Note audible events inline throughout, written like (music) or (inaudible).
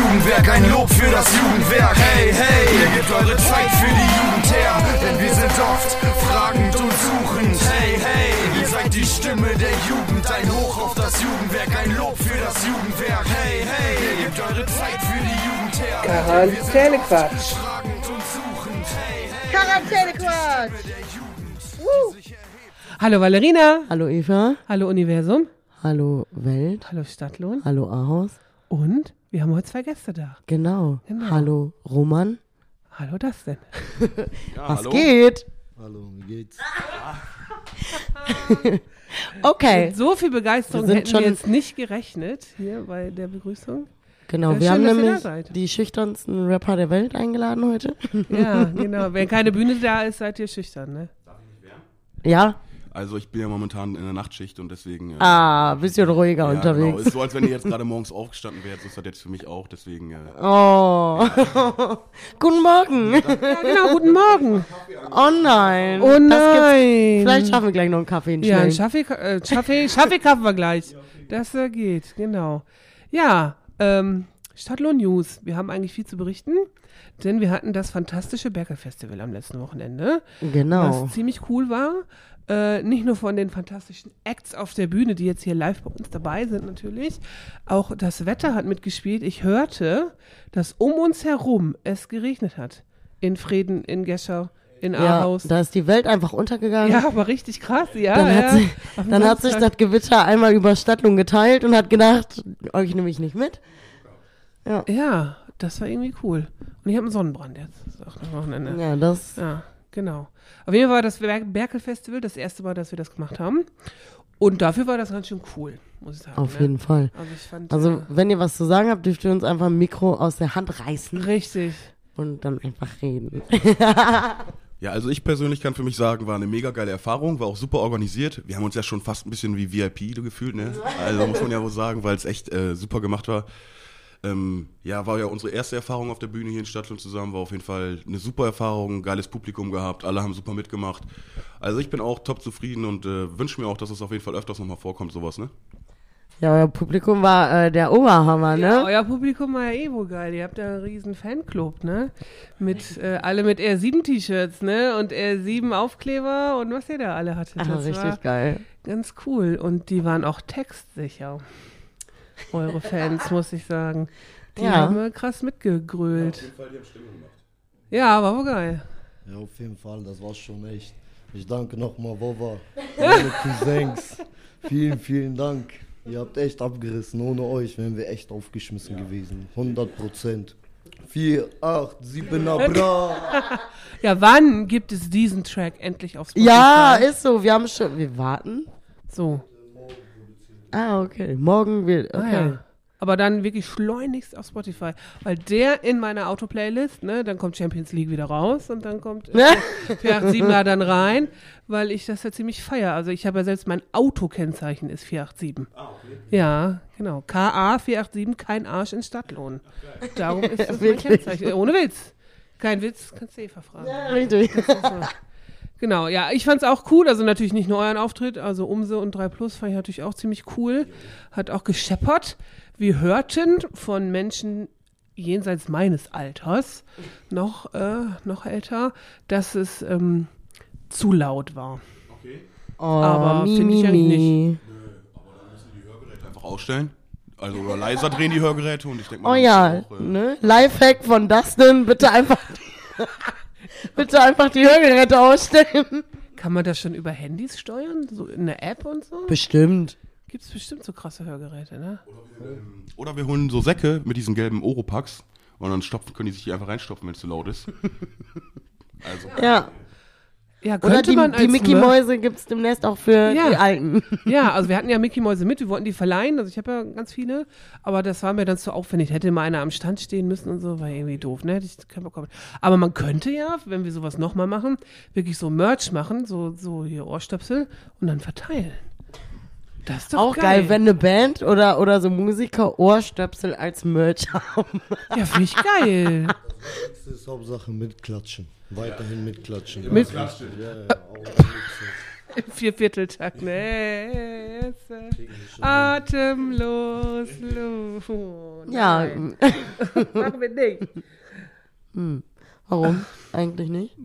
Jugendwerk, ein Lob für das Jugendwerk. Hey, hey, ihr gebt eure Zeit für die Jugend her, denn wir sind oft fragend und suchend. Hey, hey, ihr seid die Stimme der Jugend, ein Hoch auf das Jugendwerk, ein Lob für das Jugendwerk. Hey, hey, ihr gebt eure Zeit für die Jugend her. Quarantänequatsch. Fragend und suchend. Hey, hey, Quarantänequatsch. Hallo Valerina. Hallo Eva. Hallo Universum. Hallo Welt. Hallo Stadtlohn. Hallo Ahaus. Und wir haben heute zwei Gäste da. Genau. Genau. Hallo Roman. Hallo das (laughs) denn? Was geht? Hallo, wie geht's? (laughs) Okay. Mit so viel Begeisterung Wir sind hätten wir schon- jetzt nicht gerechnet hier bei der Begrüßung. Genau, Ja, wir schön, haben nämlich die schüchternsten Rapper der Welt eingeladen heute. Ja, genau. Wenn keine Bühne da ist, seid ihr schüchtern, ne? Ja? Also ich bin ja momentan in der Nachtschicht und deswegen. Äh, Ah, bisschen ruhiger ja, unterwegs. Genau. Ist so, als wenn ihr jetzt gerade morgens aufgestanden wärt. So ist das jetzt für mich auch. Deswegen. Äh, Oh. (laughs) Guten Morgen. Ja, genau. Guten Morgen. Oh nein. Oh nein. Vielleicht schaffen wir gleich noch einen Kaffee in Ja, einen. Schaffi, äh, Schaffi schaffen wir gleich. Das äh, geht, genau. Ja, ähm, Stadtlohn News. Wir haben eigentlich viel zu berichten, denn wir hatten das fantastische Berkel Festival am letzten Wochenende, Genau. was ziemlich cool war. Äh, nicht nur von den fantastischen Acts auf der Bühne, die jetzt hier live bei uns dabei sind natürlich. Auch das Wetter hat mitgespielt. Ich hörte, dass um uns herum es geregnet hat. In Frieden, in Gescher, in Ja, Ahaus. da ist die Welt einfach untergegangen. Ja, aber richtig krass, ja. Dann, ja. hat, dem dann hat sich das Gewitter einmal über Stadtlung geteilt und hat gedacht, euch nehme ich nicht mit. Ja, das war irgendwie cool. Und ich habe einen Sonnenbrand jetzt. Nach dem Wochenende. Ja, das Ja, genau. Auf jeden Fall war das Ber Berkel-Festival das erste Mal, dass wir das gemacht haben. Und dafür war das ganz schön cool, muss ich sagen. auf ne? jeden Fall. Also ich fand. Also, äh, wenn ihr was zu sagen habt, dürft ihr uns einfach ein Mikro aus der Hand reißen richtig. und dann einfach reden. ja, also ich persönlich kann für mich sagen, war eine mega geile Erfahrung, war auch super organisiert. Wir haben uns ja schon fast ein bisschen wie VIP gefühlt, ne? Also muss man ja wohl sagen, weil es echt äh, super gemacht war. Ähm, ja, war ja unsere erste Erfahrung auf der Bühne hier in Stadtland zusammen, war auf jeden Fall eine super Erfahrung, ein geiles Publikum gehabt, alle haben super mitgemacht. Also ich bin auch top zufrieden und äh, wünsche mir auch, dass es auf jeden Fall öfters nochmal vorkommt, sowas, ne? Ja, euer Publikum war äh, der Oberhammer, Ja, ne? euer Publikum war ja eh wohl geil. Ihr habt ja einen riesen Fanclub, ne? Mit, äh, alle mit R7-T-Shirts, ne? Und R7-Aufkleber und was ihr da alle hattet. Ach, Das richtig war geil. ganz cool. Und die waren auch textsicher. Eure Fans, muss ich sagen. Die Ja. haben äh, krass mitgegrölt. Ja, war wohl geil. Ja, auf jeden Fall, das war schon echt. Ich danke nochmal Vova, meine (laughs) Cousins. Vielen, vielen Dank. Ihr habt echt abgerissen. Ohne euch wären wir echt aufgeschmissen gewesen. 100 Prozent. 4, 8, 7, bra. (laughs) Ja, wann gibt es diesen Track endlich auf Spotify? Ja, ist so. Wir haben schon. Wir warten. so. Ah, okay. Morgen wird. Ah, Okay. ja. Aber dann wirklich schleunigst auf Spotify. Weil der in meiner Auto-Playlist, ne, dann kommt Champions League wieder raus und dann kommt (laughs) äh, 487 da dann rein, weil ich das ja ziemlich feier. Also ich habe ja selbst mein Autokennzeichen ist 487. Ah, okay. Ja, genau. KA 487, kein Arsch in Stadtlohn. Darum ist (laughs) das mein? Kennzeichen. Äh, Ohne Witz. Kein Witz, kannst du Eva fragen. Richtig. Genau, ja, ich fand's auch cool, also natürlich nicht nur euren Auftritt, also Umse und 3 Plus fand ich natürlich auch ziemlich cool, hat auch gescheppert. Wir hörten von Menschen jenseits meines Alters, noch, äh, noch älter, dass es ähm, zu laut war. Oh, Aber mi, find ich eigentlich mi. Einfach ausstellen. Also oder leiser drehen die Hörgeräte und ich denke mal. Oh dann ja, ist auch, äh, ne? Lifehack von Dustin. Bitte einfach. (laughs) bitte einfach die Hörgeräte ausstellen. Kann man das schon über Handys steuern? So in der App und so? Bestimmt. Gibt's bestimmt so krasse Hörgeräte, ne? Oder wir holen so Säcke mit diesen gelben Oropax und dann stopfen, können die sich die einfach reinstopfen, wenn es zu laut ist. (laughs) also, Ja. Ja, Oder könnte die, man die als Mickey Mer- Mäuse gibt's demnächst auch für Ja. die Alten. (laughs) Ja, also wir hatten ja Mickey Mäuse mit, wir wollten die verleihen, also ich habe ja ganz viele, aber das war mir dann zu aufwendig. Hätte mal einer am Stand stehen müssen und so, war irgendwie doof, ne? Hätte ich keinen Bock gehabt. Aber man könnte ja, wenn wir sowas nochmal machen, wirklich so Merch machen, so, so hier Ohrstöpsel und dann verteilen. Das ist doch Auch geil. wenn eine Band oder, oder so Musiker Ohrstöpsel als Merch (laughs) haben. Ja, finde ich geil. Das ist Hauptsache mitklatschen. Weiterhin mitklatschen. Mit- Ja, ja, ja. (laughs) Im Viervierteltakt, ne? Äh, Atemlos, los. Ja, (laughs) machen wir nicht. warum? Eigentlich nicht.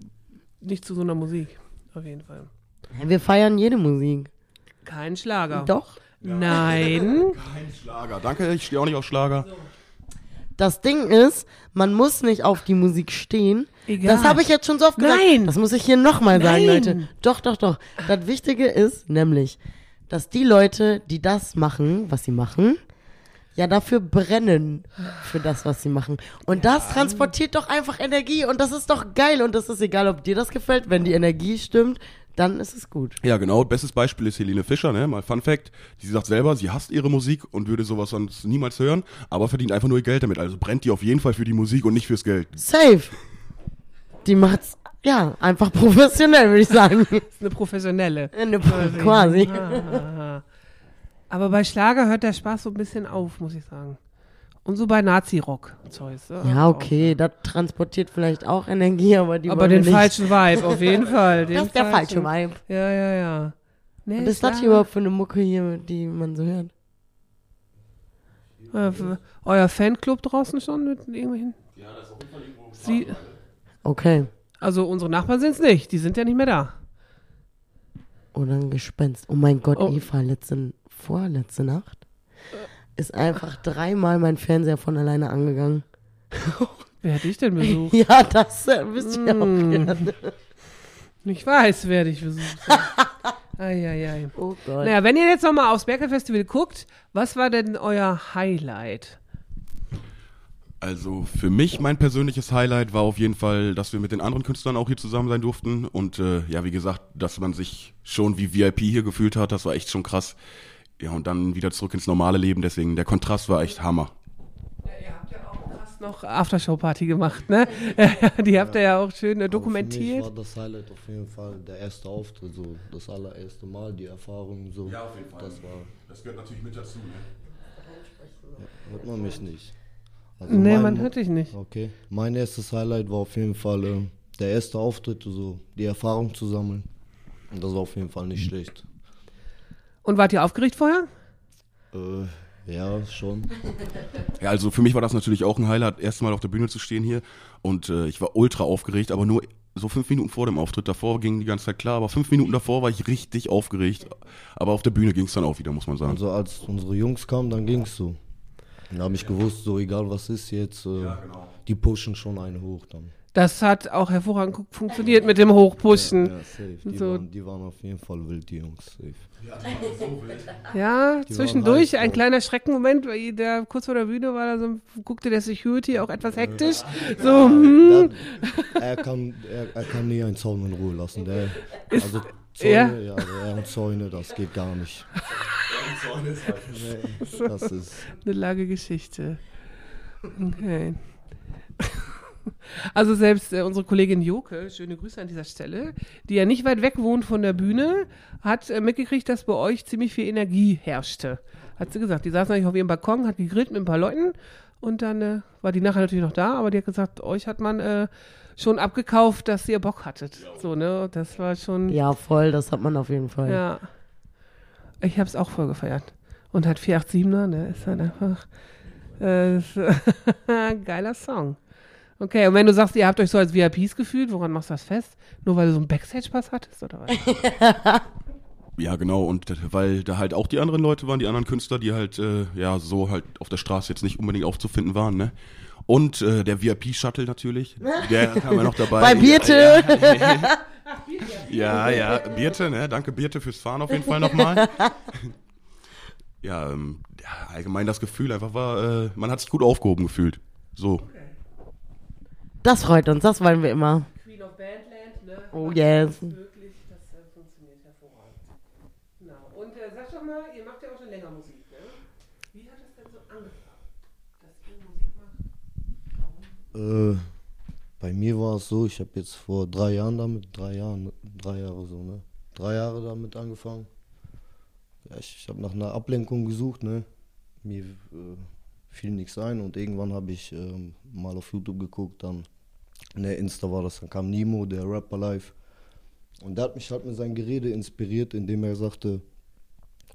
Nicht zu so einer Musik, auf jeden Fall. Wir feiern jede Musik. Kein Schlager. Doch. Nein. Kein Schlager. Danke, ich stehe auch nicht auf Schlager. Das Ding ist, man muss nicht auf die Musik stehen. Egal. Das habe ich jetzt schon so oft gesagt. Nein. Das muss ich hier nochmal sagen. Leute. Doch, doch, doch. Das Wichtige ist nämlich, dass die Leute, die das machen, was sie machen, ja dafür brennen für das, was sie machen. Und das transportiert doch einfach Energie und das ist doch geil und das ist egal, ob dir das gefällt. Wenn die Energie stimmt, dann ist es gut. Ja, genau. Bestes Beispiel ist Helene Fischer, ne? Mal Fun Fact. Sie sagt selber, sie hasst ihre Musik und würde sowas sonst niemals hören, aber verdient einfach nur ihr Geld damit. Also brennt die auf jeden Fall für die Musik und nicht fürs Geld. Safe. Die macht's, ja, einfach professionell, würde ich sagen. (laughs) Eine professionelle. Eine- Quasi. Ah. Aber bei Schlager hört der Spaß so ein bisschen auf, muss ich sagen. Und so bei Nazi-Rock-Zeugs. Ja, okay, das transportiert vielleicht auch Energie, aber die Aber den nicht. falschen Vibe, auf jeden (laughs) Fall. Den Das ist der falsche. Vibe. Ja, ja, ja. Nee, Was ist das hier überhaupt für eine Mucke hier, die man so hört? Äh, euer Fanclub draußen schon mit irgendwelchen? Ja, das ist auf jeden Fall irgendwo. Sie, Okay. also unsere Nachbarn sind es nicht, die sind ja nicht mehr da. Oder ein Gespenst. Oh mein Gott, Oh. Eva, letzte, vorletzte Nacht ist einfach dreimal mein Fernseher von alleine angegangen. (laughs) Wer hat dich denn besucht? (laughs) Ja, das äh, wisst ihr auch Mm. gerne. Ich weiß, wer dich besucht hat. (laughs) Eieiei. Oh Gott. Naja, wenn ihr jetzt nochmal aufs Berkelfestival guckt, was war denn euer Highlight? Also für mich, mein persönliches Highlight war auf jeden Fall, dass wir mit den anderen Künstlern auch hier zusammen sein durften. Und äh, ja, wie gesagt, dass man sich schon wie VIP hier gefühlt hat, das war echt schon krass. Ja, und dann wieder zurück ins normale Leben. Deswegen, der Kontrast war echt Hammer. ihr habt ja auch krass noch Aftershow-Party gemacht, ne? (laughs) Die habt ihr ja auch schön äh, Aber Für mich dokumentiert. war das Highlight auf jeden Fall der erste Auftritt, so das allererste Mal, die Erfahrung so. auf jeden Fall. Das war, Das gehört natürlich mit dazu, ne? hört man mich nicht. Also Nee, mein- man hört dich nicht. Okay. Mein erstes Highlight war auf jeden Fall äh, der erste Auftritt, so die Erfahrung zu sammeln. Und das war auf jeden Fall nicht schlecht. Und wart ihr aufgeregt vorher? Äh, ja, schon. (laughs) Ja, also für mich war das natürlich auch ein Highlight, erstmal auf der Bühne zu stehen hier. Und äh, ich war ultra aufgeregt, aber nur so fünf Minuten vor dem Auftritt. Davor ging die ganze Zeit klar, aber fünf Minuten davor war ich richtig aufgeregt. Aber auf der Bühne ging es dann auch wieder, muss man sagen. Also als unsere Jungs kamen, dann ging's so. Dann habe ich gewusst, so egal was ist jetzt, äh, genau. die pushen schon einen hoch dann. Das hat auch hervorragend funktioniert mit dem Hochpushen. Ja, safe. Die, So. waren, die waren auf jeden Fall wild, die Jungs. Safe. Ja, (laughs) waren zwischendurch heiß ein kleiner Schreckenmoment, weil der kurz vor der Bühne war, da so, guckte der Security auch etwas hektisch. So, hm, Der, er, kann, er, er kann nie einen Zaun in Ruhe lassen. Der, also Zäune, Ja. ja, also er und Zäune, das geht gar nicht. Nee, (laughs) das ist. eine lange Geschichte. Okay. Also selbst äh, unsere Kollegin Joke, schöne Grüße an dieser Stelle, die ja nicht weit weg wohnt von der Bühne, hat äh, mitgekriegt, dass bei euch ziemlich viel Energie herrschte. Hat sie gesagt. Die saß eigentlich auf ihrem Balkon, hat gegrillt mit ein paar Leuten und dann äh, war die nachher natürlich noch da, aber die hat gesagt, euch hat man äh, schon abgekauft, dass ihr Bock hattet. So, ne? Das war schon. Ja, voll, das hat man auf jeden Fall. Ja. Ich habe es auch voll gefeiert. Und halt 487er, ne, ist halt einfach äh, ist, (laughs) geiler Song. Okay, und wenn du sagst, ihr habt euch so als VIPs gefühlt, woran machst du das fest? Nur weil du so einen Backstage-Pass hattest, oder was? (laughs) Ja, genau. Und weil da halt auch die anderen Leute waren, die anderen Künstler, die halt, äh, ja, so halt auf der Straße jetzt nicht unbedingt aufzufinden waren, ne? Und äh, der VIP-Shuttle natürlich. Der (laughs) kam ja noch dabei. Bei Birte. (laughs) Ja, ja, Birte, ne? Danke Birte fürs Fahren auf jeden Fall nochmal. ja, ähm, ja, allgemein das Gefühl einfach war, äh, man hat sich gut aufgehoben gefühlt. So. Das freut uns, das wollen wir immer. Queen of Bandland, ne? Oh yes. Wirklich, das äh, funktioniert hervorragend. Genau. Und äh, sag doch mal, ihr macht ja auch schon länger Musik, ne? Wie hat es denn so angefangen, dass ihr Musik macht? Warum? Äh, bei mir war es so, ich habe jetzt vor drei Jahren damit, drei Jahren, drei Jahre so, ne? Drei Jahre damit angefangen. Ja, ich ich habe nach einer Ablenkung gesucht, ne? Mir äh, fiel nichts ein und irgendwann habe ich ähm, mal auf YouTube geguckt, dann, ne, Insta war das, dann kam Nemo, der Rapper live. Und der hat mich halt mit seinem Gerede inspiriert, indem er sagte,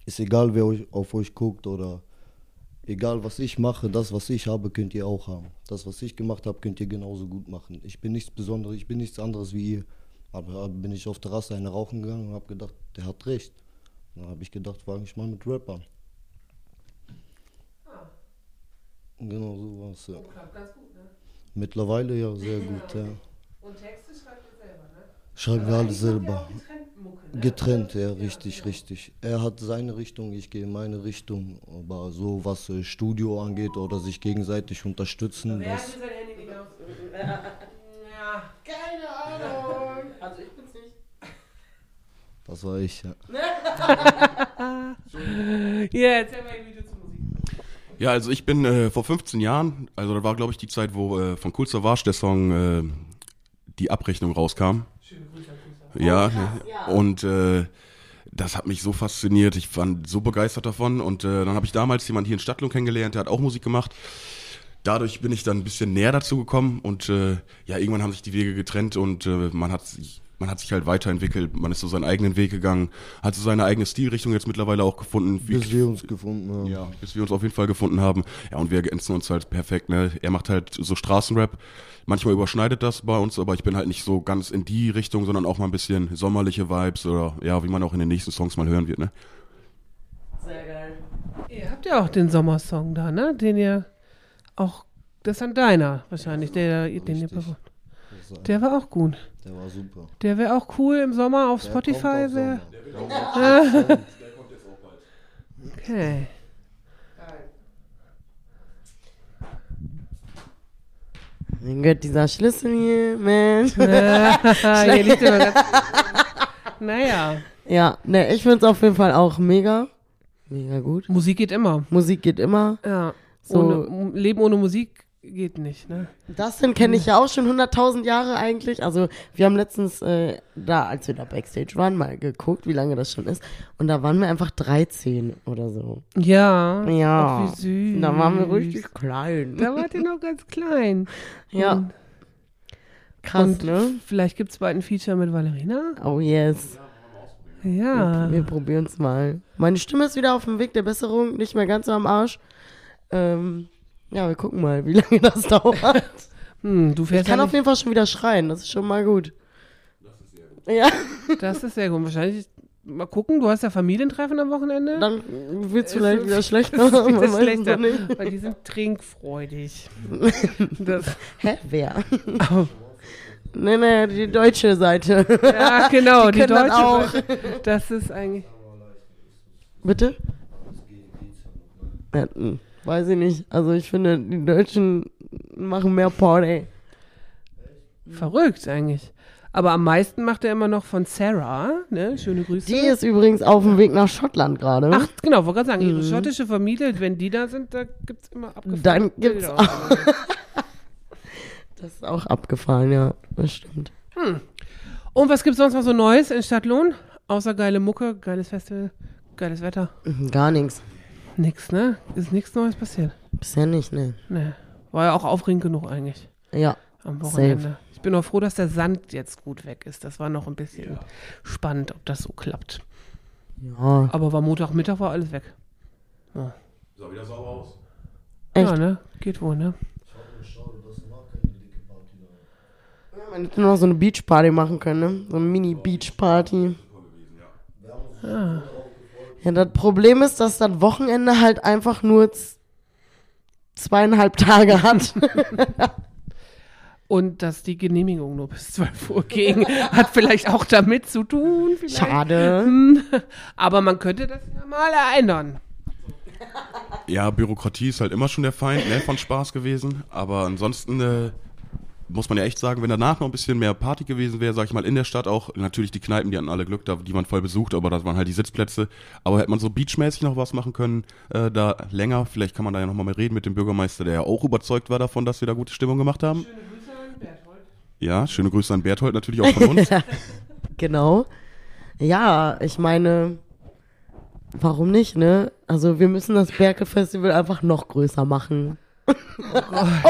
ist egal, wer euch, auf euch guckt oder egal was ich mache, das, was ich habe, könnt ihr auch haben. Das, was ich gemacht habe, könnt ihr genauso gut machen. Ich bin nichts Besonderes, ich bin nichts anderes wie ihr. Aber bin ich auf Terrasse eine rauchen gegangen und habe gedacht, der hat recht. Dann habe ich gedacht, fange ich mal mit Rap an. Genau so war es, ja. Klappt ganz gut, ne? Mittlerweile ja sehr gut, ja. (laughs) Und Texte schreibt er selber, ne? Schreiben wir alles selber. Getrennt Mucke, ne? Getrennt, ja, richtig, richtig. Er hat seine Richtung, ich gehe meine Richtung. Aber so, was äh, Studio angeht oder sich gegenseitig unterstützen, Wer hat das. denn sein Handy aus? (laughs) ja. Keine Ahnung. (laughs) Also ich bin's nicht. Das war ich, ja. Ja, erzähl mal ein Video zur Musik. Ja, also ich bin äh, vor 15 Jahren, also da war glaube ich die Zeit, wo äh, von Cool Savage der Song äh, Die Abrechnung rauskam. Schöne Grüße Grüße. Ja, ne? und äh, das hat mich so fasziniert. Ich war so begeistert davon. Und äh, dann habe ich damals jemanden hier in Stadtlohn kennengelernt, der hat auch Musik gemacht. Dadurch bin ich dann ein bisschen näher dazu gekommen und äh, ja, irgendwann haben sich die Wege getrennt und äh, man hat sich man hat sich halt weiterentwickelt, man ist so seinen eigenen Weg gegangen, hat so seine eigene Stilrichtung jetzt mittlerweile auch gefunden. Wie- Bis wir uns gefunden haben. ja, bis wir uns auf jeden Fall gefunden haben. Ja, und wir ergänzen uns halt perfekt, ne? Er macht halt so Straßenrap. Manchmal überschneidet das bei uns, aber ich bin halt nicht so ganz in die Richtung, sondern auch mal ein bisschen sommerliche Vibes oder ja, wie man auch in den nächsten Songs mal hören wird, ne? Sehr geil. Ihr habt ja auch den Sommersong da, ne? Den ihr auch, das ist dann deiner wahrscheinlich, der, den ihr Richtig. performt. Das war- Der war auch gut. Der war super. Der wäre auch cool im Sommer auf Der Spotify. kommt auf Wär, Sommer. okay. Mein Gott, dieser Schlüssel hier, Mensch. (laughs) Hier liegt immer ganz naja, Ja, ne, ich find's auf jeden Fall auch mega. Mega gut. Musik geht immer. Musik geht immer. Ja. So- Ohne, Leben ohne Musik geht nicht, ne? Dustin kenne ich ja auch schon 100.000 Jahre eigentlich. Also wir haben letztens äh, da, als wir da Backstage waren, mal geguckt, wie lange das schon ist. Und da waren wir einfach 13 oder so. Ja. Ja. Ach, wie süß. Da waren wir richtig klein. Da wart ihr noch ganz klein. (laughs) Ja, Und, krass, und ne? vielleicht gibt's bald ein Feature mit Valerina. Oh yes. Ja. Wir probieren's mal. Meine Stimme ist wieder auf dem Weg der Besserung, nicht mehr ganz so am Arsch. Ähm, ja, wir gucken mal, wie (laughs) lange das dauert. Hm, du Ich fährst kann ja auf jeden Fall schon wieder schreien, das ist schon mal gut. Ja, nicht, (laughs) Das ist sehr gut. Wahrscheinlich mal gucken, du hast ja Familientreffen am Wochenende. dann wird's vielleicht Ist- wieder schlechter. (laughs) Das ist es schlechter, weil die sind trinkfreudig. Das, Hä, wer? oh, Nee, nee, die deutsche Seite. ja, genau, die, das deutsche auch. Das ist eigentlich. Bitte? Ja, hm, weiß ich nicht. Also ich finde, die Deutschen machen mehr Party. Verrückt eigentlich. Aber am meisten macht er immer noch von Sarah, ne? Schöne Grüße. Die ist übrigens auf dem Weg nach Schottland gerade. Ach, genau, wollte gerade sagen, ihre Mhm. schottische Familie, wenn die da sind, da gibt's immer abgefahren. Dann gibt's auch. (laughs) Das ist auch abgefahren, ja. Das stimmt. Und was gibt's sonst noch so Neues in Stadtlohn? Außer geile Mucke, geiles Festival, geiles Wetter. Gar nichts. Nix, ne? Ist nichts Neues passiert. Bisher nicht, ne. Ne. War ja auch aufregend genug eigentlich Ja. am Safe. Wochenende. Ich bin auch froh, dass der Sand jetzt gut weg ist. Das war noch ein bisschen spannend, ob das so klappt. Ja. Aber war Montagmittag war alles weg. Sah wieder sauber aus. Echt? Ja, ne? Geht wohl, ne? Man hätte noch so eine Beachparty machen können, ne? So eine Mini-Beachparty. Ja, das Problem ist, dass das Wochenende halt einfach nur zweieinhalb Tage hat. (laughs) Und dass die Genehmigung nur bis 12 Uhr ging, (laughs) hat vielleicht auch damit zu tun. Vielleicht. Schade. Hm. Aber man könnte das ja mal ändern. Ja, Bürokratie ist halt immer schon der Feind ne, von Spaß gewesen. Aber ansonsten äh, muss man ja echt sagen, wenn danach noch ein bisschen mehr Party gewesen wäre, sag ich mal, in der Stadt auch. Natürlich die Kneipen, die hatten alle Glück, da, die waren voll besucht, aber das waren halt die Sitzplätze. Aber hätte man so beachmäßig noch was machen können, äh, da länger. Vielleicht kann man da ja nochmal mal reden mit dem Bürgermeister, der ja auch überzeugt war davon, dass wir da gute Stimmung gemacht haben. Ja, schöne Grüße an Berthold natürlich auch von uns. (laughs) Genau. Ja, ich meine, warum nicht, ne? Also wir müssen das Berke-Festival einfach noch größer machen.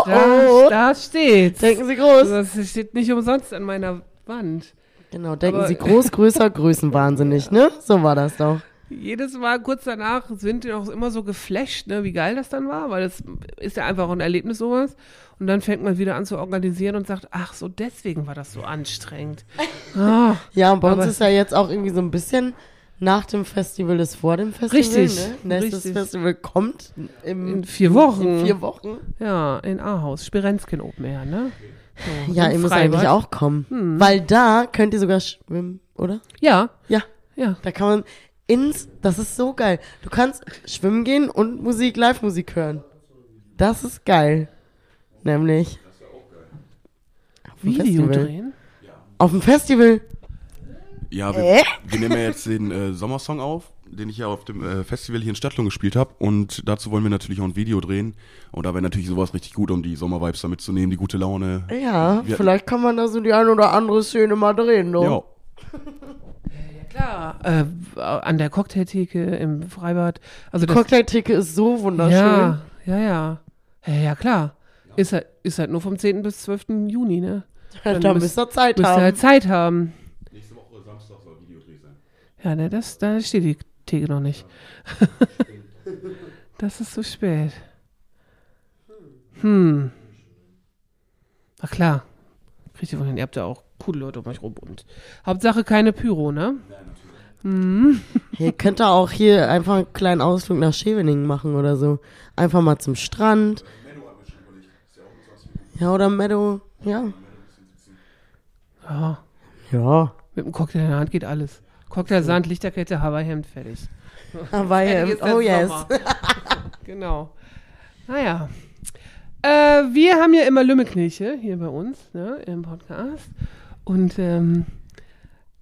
Da, oh. da steht. Denken Sie groß. Das steht nicht umsonst an meiner Wand. Genau, denken Aber- Sie groß, größer, größenwahnsinnig, ne? So war das doch. jedes Mal kurz danach sind die auch immer so geflasht, ne, wie geil das dann war, weil das ist ja einfach ein Erlebnis sowas. Und dann fängt man wieder an zu organisieren und sagt, ach so, deswegen war das so anstrengend. (laughs) Ah, Ja, und bei uns ist ja jetzt auch irgendwie so ein bisschen nach dem Festival ist vor dem Festival. Richtig, Ne? Nächstes richtig. Festival kommt im, In vier Wochen. In vier Wochen. ja, in Ahaus, Spirenzken Open Air, ne? So, Ja, ihr müsst eigentlich auch kommen. Weil da könnt ihr sogar schwimmen, oder? Ja, Ja. ja. Da kann man ins, das ist so geil. Du kannst schwimmen gehen und Musik, Live-Musik hören. Das ist geil. Nämlich. Auf dem Video Festival. drehen. Auf dem Festival. Ja, wir, Äh? wir nehmen ja jetzt den äh, Sommersong auf, den ich ja auf dem äh, Festival hier in Stadtlung gespielt habe. Und dazu wollen wir natürlich auch ein Video drehen. Und da wäre natürlich sowas richtig gut, um die Sommervibes da mitzunehmen, die gute Laune. Ja, Wir- vielleicht kann man da so die ein oder andere Szene mal drehen, ne? Ja. Klar, äh, an der Cocktailtheke im Freibad. Also das, Cocktailtheke ist so wunderschön. ja, ja, ja. Ja, ja, klar. Ist halt, ist halt nur vom 10. bis 12. Juni, ne? (laughs) da Dann müsst ihr Zeit Müsst ihr haben. halt Zeit haben. Ja, ne, das, da steht die Theke noch nicht. (laughs) das ist zu spät. Hm. Ach klar. Kriegt ihr von hin. Ihr habt ja auch coole Leute um euch rum. Und Hauptsache keine Pyro, ne? Ihr könnt da auch hier einfach einen kleinen Ausflug nach Scheveningen machen oder so. Einfach mal zum Strand. Ja, oder Meadow. Ja. Ja. Ja. Mit dem Cocktail in der Hand geht alles. Cocktail, Sand, Lichterkette, Hawaii-Hemd, fertig. (laughs) Der oh yes. (laughs) Genau. Naja. Äh, wir haben ja immer Lümmelknilche hier bei uns, ne, im Podcast. Und ähm,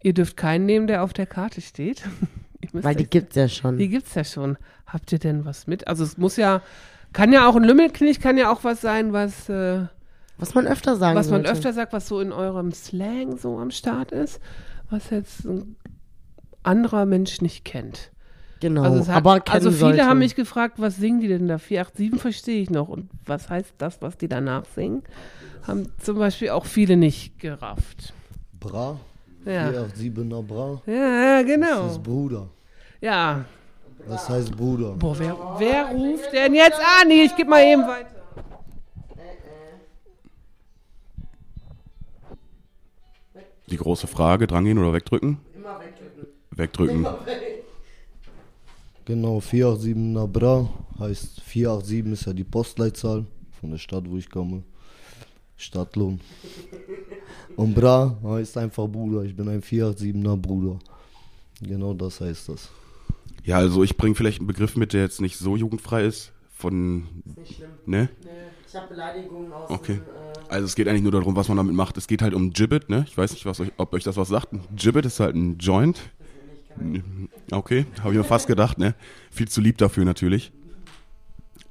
ihr dürft keinen nehmen, der auf der Karte steht. (laughs) Weil die euch- gibt's ja schon. die gibt's ja schon. Habt ihr denn was mit? Also es muss ja, kann ja auch ein Lümmelknilch, kann ja auch was sein, was, äh, Was man öfter sagen was man sollte. öfter sagt, was so in eurem Slang so am Start ist, was jetzt ein anderer Mensch nicht kennt. Genau, Also, hat, aber also viele sollte. haben mich gefragt, was singen die denn da? 487 verstehe ich noch. Und was heißt das, was die danach singen? Haben zum Beispiel auch viele nicht gerafft. Bra. Ja, 487er Bra. ja, ja Das genau. ist Bruder. Ja. Das heißt Bruder. Boah, wer, wer ruft denn jetzt an? Ich gebe mal eben weiter. Die große Frage, drangehen oder wegdrücken? Wegdrücken. Genau, 487er Bra. Heißt 487 ist ja die Postleitzahl von der Stadt, wo ich komme. Stadtlohn. Und Bra heißt einfach Bruder. Ich bin ein 487er Bruder. Genau das heißt das. Ja, also ich bringe vielleicht einen Begriff mit, der jetzt nicht so jugendfrei ist. Von, Nicht schlimm. ne? Nee, ich habe Beleidigungen aus Okay. dem, äh, Also es geht eigentlich nur darum, was man damit macht. Es geht halt um Gibbet, ne? Ich weiß nicht, was euch, ob euch das was sagt. Ein Gibbet ist halt ein Joint. Okay, habe ich mir fast gedacht, ne? Viel zu lieb dafür natürlich.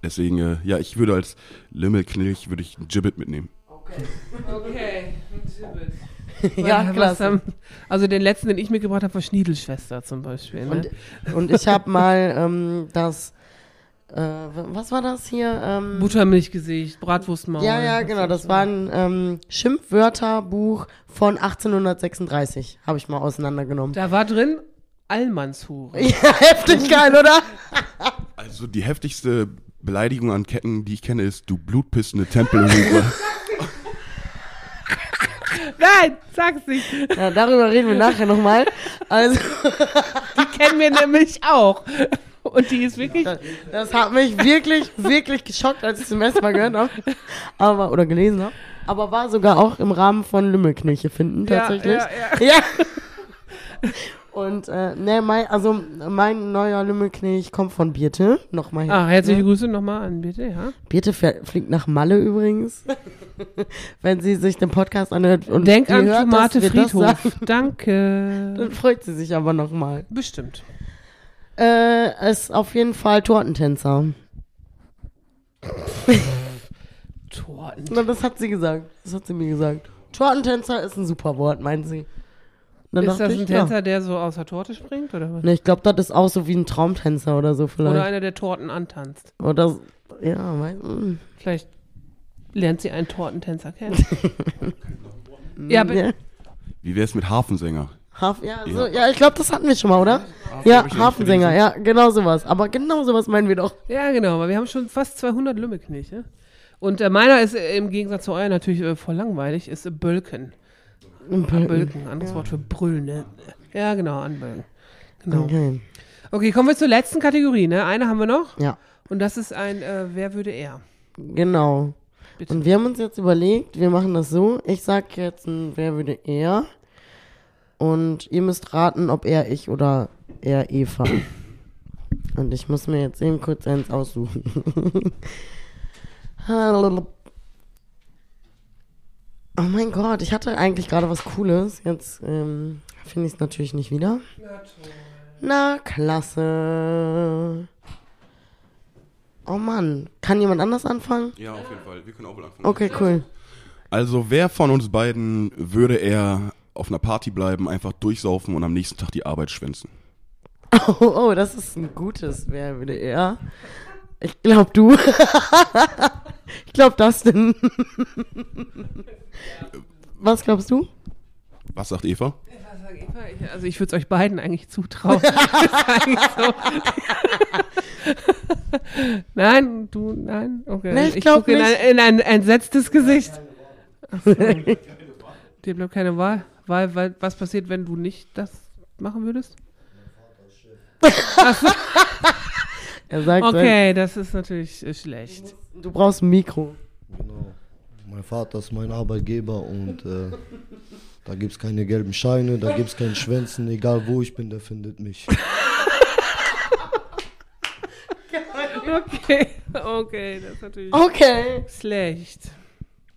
Deswegen, äh, ja, ich würde als Limmelknilch würde ich ein Gibbet mitnehmen. okay. Okay. ja, (laughs) Was klasse. haben- also den letzten, den ich mitgebracht habe, war Schniedelschwester zum Beispiel. Ne? Und, und ich habe mal ähm, das, äh, was war das hier? Ähm, Buttermilchgesicht, Bratwurstmaul. ja, ja, genau. Das war ein ähm, Schimpfwörterbuch von 1836. Habe ich mal auseinandergenommen. Da war drin Allmannshure. Ja, heftig geil, oder? (laughs) Also die heftigste Beleidigung an Ketten, die ich kenne, ist du blutpissende Tempelhure. (laughs) Nein, sag's nicht. Ja, darüber reden wir nachher nochmal. Also, (laughs) Die kennen wir nämlich auch. Und die ist wirklich. das, das hat mich wirklich, wirklich geschockt, als ich es zum ersten Mal gehört habe. Aber, oder gelesen habe. Aber war sogar auch im Rahmen von Lümmelknilche finden, tatsächlich. Ja, ja, Ja. Und, äh, ne, mein, also, mein neuer Lümmelknilch kommt von Birte. Nochmal hier. Ah, herzliche Grüße nochmal an bitte, ja. Birte fährt, fliegt nach Malle übrigens. (laughs) Wenn sie sich den Podcast anhört und Denk die an hört, Tomate Friedhof. Danke. Dann freut sie sich aber nochmal. Bestimmt. Äh, ist auf jeden Fall Tortentänzer. Torten. Na, das hat sie gesagt. Das hat sie mir gesagt. Tortentänzer ist ein super Wort, meint sie. Dann Ist das ich, ein Tänzer, der so aus der Torte springt? Oder was? Ja. Ne, ich glaube, das ist auch so wie ein Traumtänzer oder so Oder vielleicht. einer, der Torten antanzt. Oder, ja, weiß, mm. Vielleicht lernt sie einen Tortentänzer kennen. (laughs) ja, aber ja. Wie wäre es mit Hafensänger? Haf ja, so, Ja. ja. ich glaube, das hatten wir schon mal, oder? ja, ich ja Hafensänger, ja, genau sowas. Aber genau sowas meinen wir doch. Ja, genau, weil wir haben schon fast 200 Lümmelknecht. Ne? Und äh, meiner ist äh, im Gegensatz zu euer natürlich äh, voll langweilig, ist äh, Bölken. Bölken, anderes Wort für brüllen. Ne? Ja, genau, anbölken. Genau. Okay. Okay, kommen wir zur letzten Kategorie. Ne? Eine haben wir noch. Ja, Und das ist ein äh, Wer würde er? genau. Bitte. Und wir haben uns jetzt überlegt, wir machen das so. Ich sag jetzt ein Wer würde er? Und ihr müsst raten, ob er ich oder er Eva. Und ich muss mir jetzt eben kurz eins aussuchen. (laughs) Oh mein Gott, ich hatte eigentlich gerade was Cooles. Jetzt ähm, finde ich es natürlich nicht wieder. Na, klasse. Oh Mann, kann jemand anders anfangen? Ja, auf jeden Fall. Wir können auch wohl anfangen. Okay, cool. Also, wer von uns beiden würde er auf einer Party bleiben, einfach durchsaufen und am nächsten Tag die Arbeit schwänzen? Oh, (laughs) oh, das ist ein gutes. Wer würde er? Ich glaube du. (laughs) ich glaube das denn. Was glaubst du? Was sagt Eva? Was sag Eva? Ich- Also ich würde es euch beiden eigentlich zutrauen. (laughs) Eigentlich so. (laughs) nein, du, nein, okay. Nee, ich glaub gucke in, in ein entsetztes Gesicht. Ach so. Dir bleibt keine Wahl. Weil, weil, was passiert, wenn du nicht das machen würdest? Er sagt, Okay, das ist natürlich äh, schlecht. du brauchst ein Mikro. Genau. Mein Vater ist mein Arbeitgeber und äh, da gibt es keine gelben Scheine, da gibt es kein Schwänzen. Egal wo ich bin, der findet mich. (laughs) Okay, okay, das ist natürlich Okay. schlecht.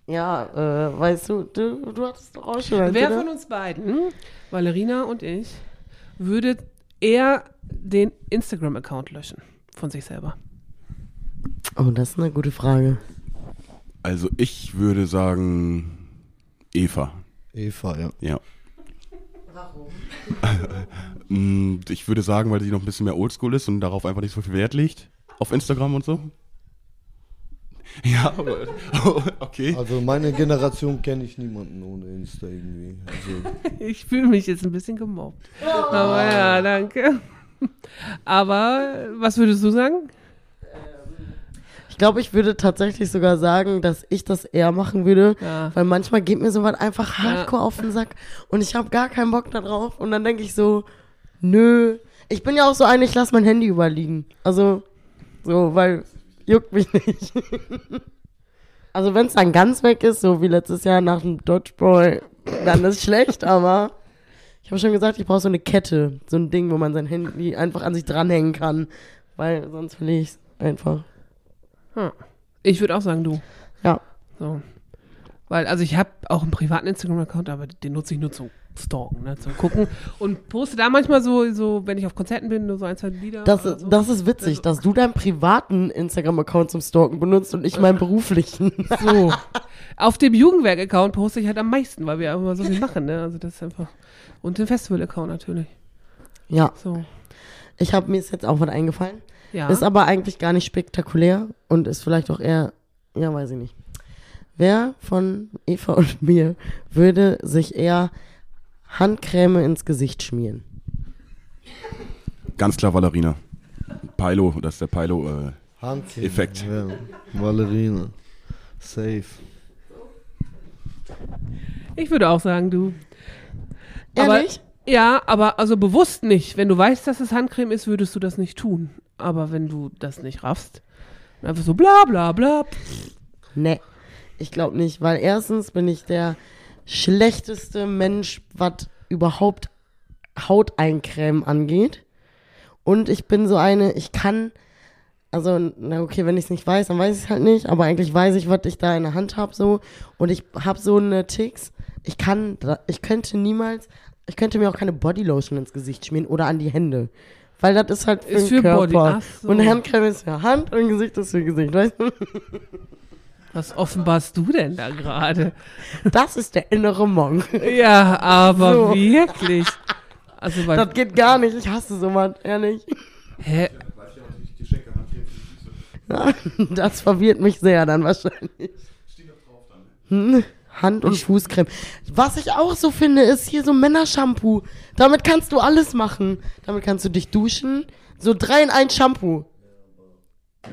Ja, äh, weißt du, du, du hattest doch auch schon Wer oder? von uns beiden, Valerina und ich, würde eher den Instagram-Account löschen von sich selber? Oh, das ist eine gute Frage. Also, ich würde sagen Eva. Eva, ja. Ja. Warum? (laughs) ich würde sagen, weil sie noch ein bisschen mehr oldschool ist und darauf einfach nicht so viel Wert legt. Auf Instagram und so. (laughs) Ja, aber. (laughs) Okay. Also meine Generation kenne ich niemanden ohne Insta irgendwie. Also Ich fühle mich jetzt ein bisschen gemobbt. Aber ja, danke. Aber was würdest du sagen? Ich glaube, ich würde tatsächlich sogar sagen, dass ich das eher machen würde, Ja. weil manchmal geht mir sowas einfach Ja. hardcore auf den Sack und ich habe gar keinen Bock da drauf und dann denke ich so, nö. Ich bin ja auch so ein, ich lasse mein Handy überliegen. Also, so, weil juckt mich nicht. (laughs) also, wenn es dann ganz weg ist, so wie letztes Jahr nach dem Dodgeball, dann ist schlecht, aber habe schon gesagt, ich brauche so eine Kette, so ein Ding, wo man sein Handy einfach an sich dranhängen kann, weil sonst verliere ich es einfach. Hm. Ich würde auch sagen, du. Ja. So. Weil, also ich habe auch einen privaten Instagram-Account, aber den nutze ich nur zum Stalken, ne, zum Gucken. Und poste da manchmal so, so, wenn ich auf Konzerten bin, nur so ein, zwei Lieder. Das, ist- so. das ist witzig, dass du deinen privaten Instagram-Account zum Stalken benutzt und ich meinen beruflichen. So. Auf dem Jugendwerk-Account poste ich halt am meisten, weil wir immer so viel machen, ne? Also das ist einfach. Und den Festival-Account natürlich. ja, So. ich habe mir ist jetzt auch was eingefallen. Ja. Ist aber eigentlich gar nicht spektakulär und ist vielleicht auch eher, ja, weiß ich nicht. Wer von Eva und mir würde sich eher Handcreme ins Gesicht schmieren? Ganz klar Valerina. Pilo, das ist der Pilo. Äh. Ja. Valerina. Safe. ich würde auch sagen, du. Aber- Ehrlich? Ja, aber also bewusst nicht. Wenn du weißt, dass es Handcreme ist, würdest du das nicht tun. Aber wenn du das nicht raffst, einfach so bla bla bla. Nee, ich glaube nicht, weil erstens bin ich der schlechteste Mensch, was überhaupt Hauteincreme angeht. Und ich bin so eine, ich kann, also, na okay, wenn ich es nicht weiß, dann weiß ich es halt nicht, aber eigentlich weiß ich, was ich da in der Hand habe so. Und ich habe so eine Ticks, ich kann, ich könnte niemals, ich könnte mir auch keine Bodylotion ins Gesicht schmieren oder an die Hände. Weil das ist halt für Ist den für Körper. Body, ach so. Und Handcreme ist für Hand und Gesicht ist für Gesicht, weißt du? (laughs) Was offenbarst du denn da gerade? Das ist der innere Monk. Ja, aber So. wirklich. Also Das geht gar nicht. Ich hasse sowas, ehrlich. hä? (laughs) Das verwirrt mich sehr dann wahrscheinlich. Hm? Hand- und Fußcreme. Was ich auch so finde, ist hier so Männershampoo. Damit kannst du alles machen. Damit kannst du dich duschen. So drei in ein Shampoo.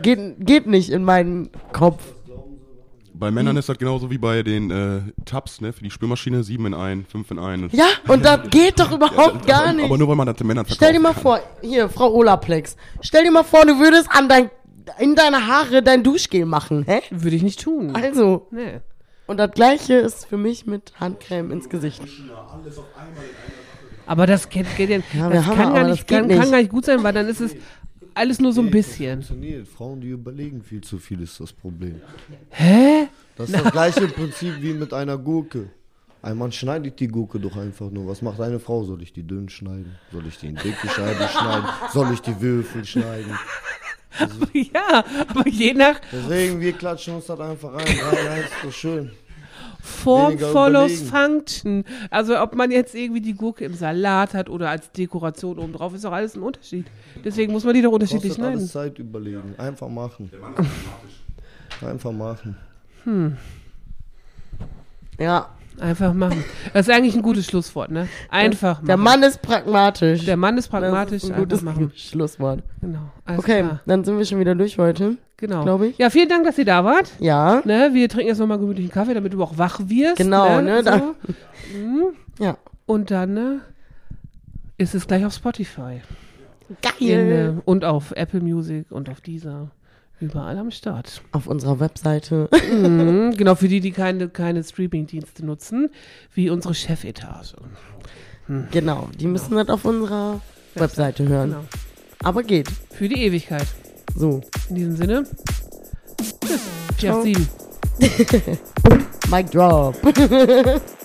Geht, geht nicht in meinen Kopf. Bei Männern ist das genauso wie bei den äh, Tabs, ne, für die Spülmaschine, sieben in ein, fünf in ein. Ja, und das geht doch (laughs) überhaupt gar aber, nicht. Aber nur weil man das den Männern verkauft. Stell dir mal vor, hier, Frau Olaplex. Stell dir mal vor, du würdest an dein, in deine Haare dein Duschgel machen, hä? Würde ich nicht tun. Also, Nee. und das gleiche ist für mich mit Handcreme ins Gesicht. Aber das geht, geht ja, Ja, das kann, aber gar das nicht, geht kann, nicht. kann gar nicht gut sein, weil dann ist es alles nur so ein bisschen. Funktioniert. Frauen, die überlegen viel zu viel, ist das Problem. Hä? Das ist das gleiche Prinzip wie mit einer Gurke. Ein Mann schneidet die Gurke doch einfach nur. Was macht eine Frau? Soll ich die dünn schneiden? Soll ich die in dicke Scheiben schneiden? Soll ich die Würfel schneiden? (laughs) Ja, aber je nach Deswegen, wir klatschen uns das einfach rein. Rein, rein, ist doch schön. Form follows überlegen. Function. Also ob man jetzt irgendwie die Gurke im Salat hat oder als Dekoration oben drauf, ist doch alles ein Unterschied. Deswegen muss man die doch unterschiedlich Kostet alles. Zeit überlegen. Einfach machen. Einfach machen. Ja, Einfach machen. Das ist eigentlich ein gutes Schlusswort, ne? Einfach der machen. Mann ist pragmatisch. Der Mann ist das pragmatisch, ist ein gutes machen. Schlusswort. Genau. Okay, klar. dann sind wir schon wieder durch heute. Genau. glaub ich. Ja, vielen Dank, dass ihr da wart. Ja, Ne, wir trinken jetzt nochmal gemütlichen Kaffee, damit du auch wach wirst. Genau, ne, da- So. Mhm. ja. Und dann ne, ist es gleich auf Spotify. In, Geil. äh, und auf Apple Music und auf dieser. Überall am Start. Auf unserer Webseite. Mhm, (laughs) genau, für die, die keine, keine Streaming-Dienste nutzen, wie unsere Chefetage. genau, die müssen das auf unserer Webseite hören. Genau. Aber geht. Für die Ewigkeit. So, In diesem Sinne. Tschüss. Jeff Ciao. (laughs) Mic drop. (laughs)